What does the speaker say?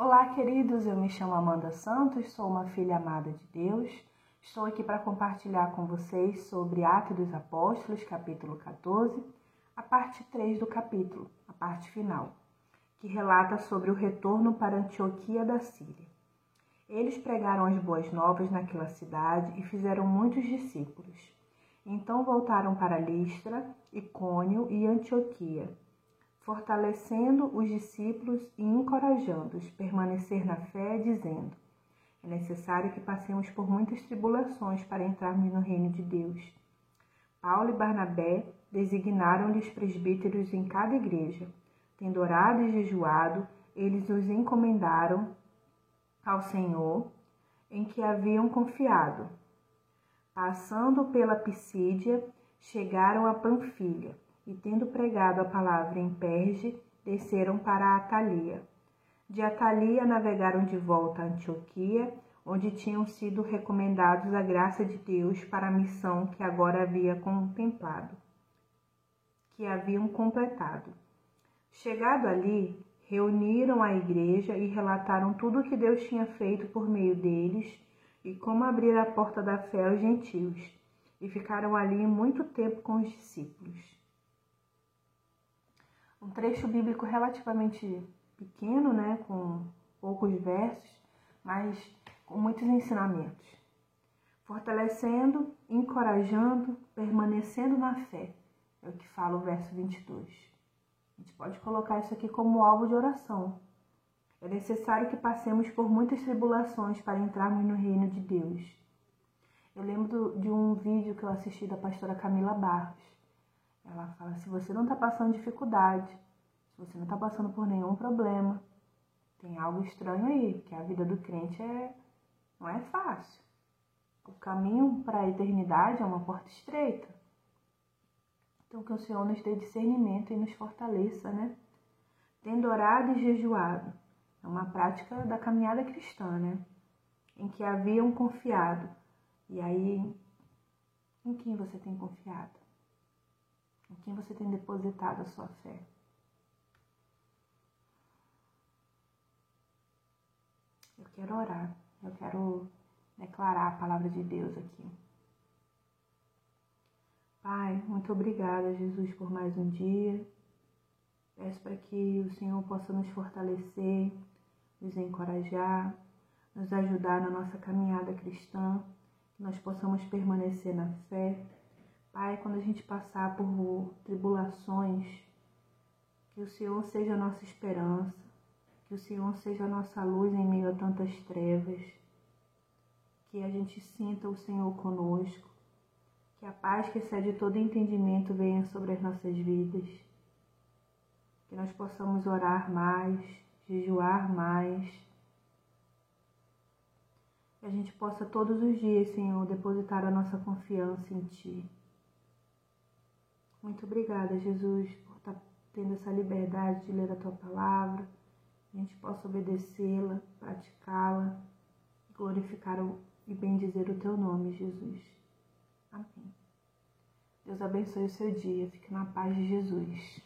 Olá, queridos. Eu me chamo Amanda Santos, sou uma filha amada de Deus. Estou aqui para compartilhar com vocês sobre Atos dos Apóstolos, capítulo 14, a parte 3 do capítulo, a parte final, que relata sobre o retorno para Antioquia da Síria. Eles pregaram as boas novas naquela cidade e fizeram muitos discípulos. Então voltaram para Listra, Icônio e Antioquia, fortalecendo os discípulos e encorajando-os a permanecer na fé, dizendo: É necessário que passemos por muitas tribulações para entrarmos no reino de Deus. Paulo e Barnabé designaram-lhes presbíteros em cada igreja. Tendo orado e jejuado, eles os encomendaram ao Senhor em que haviam confiado Passando pela Pisídia, chegaram a Panfilha e, tendo pregado a palavra em Perge, desceram para Atalia. De Atalia navegaram de volta a Antioquia, onde tinham sido recomendados a graça de Deus para a missão que agora havia contemplado, que haviam completado. Chegado ali, reuniram a igreja e relataram tudo o que Deus tinha feito por meio deles e como abrir a porta da fé aos gentios, e ficaram ali muito tempo com os discípulos. Um trecho bíblico relativamente pequeno, né, com poucos versos, mas com muitos ensinamentos. Fortalecendo, encorajando, permanecendo na fé, é o que fala o verso 22. A gente pode colocar isso aqui como alvo de oração, é necessário que passemos por muitas tribulações para entrarmos no reino de Deus. Eu lembro de um vídeo que eu assisti da pastora Camila Barros. Ela fala: se você não está passando dificuldade, se você não está passando por nenhum problema, tem algo estranho aí, que a vida do crente é, não é fácil. O caminho para a eternidade é uma porta estreita. Então, que o Senhor nos dê discernimento e nos fortaleça, né? Tendo orado e jejuado, é uma prática da caminhada cristã, né? Em que haviam confiado. E aí, em quem você tem confiado? Em quem você tem depositado a sua fé? Eu quero orar, eu quero declarar a palavra de Deus aqui. Pai, muito obrigada, Jesus, por mais um dia. Peço para que o Senhor possa nos fortalecer, nos encorajar, nos ajudar na nossa caminhada cristã, que nós possamos permanecer na fé. Pai, quando a gente passar por tribulações, que o Senhor seja a nossa esperança, que o Senhor seja a nossa luz em meio a tantas trevas, que a gente sinta o Senhor conosco, que a paz que excede todo entendimento venha sobre as nossas vidas, que nós possamos orar mais, jejuar mais. Que a gente possa todos os dias, Senhor, depositar a nossa confiança em Ti. Muito obrigada, Jesus, por estar tá tendo essa liberdade de ler a Tua palavra. Que a gente possa obedecê-la, praticá-la, glorificar e bendizer o Teu nome, Jesus. Amém. Deus abençoe o seu dia. Fique na paz de Jesus.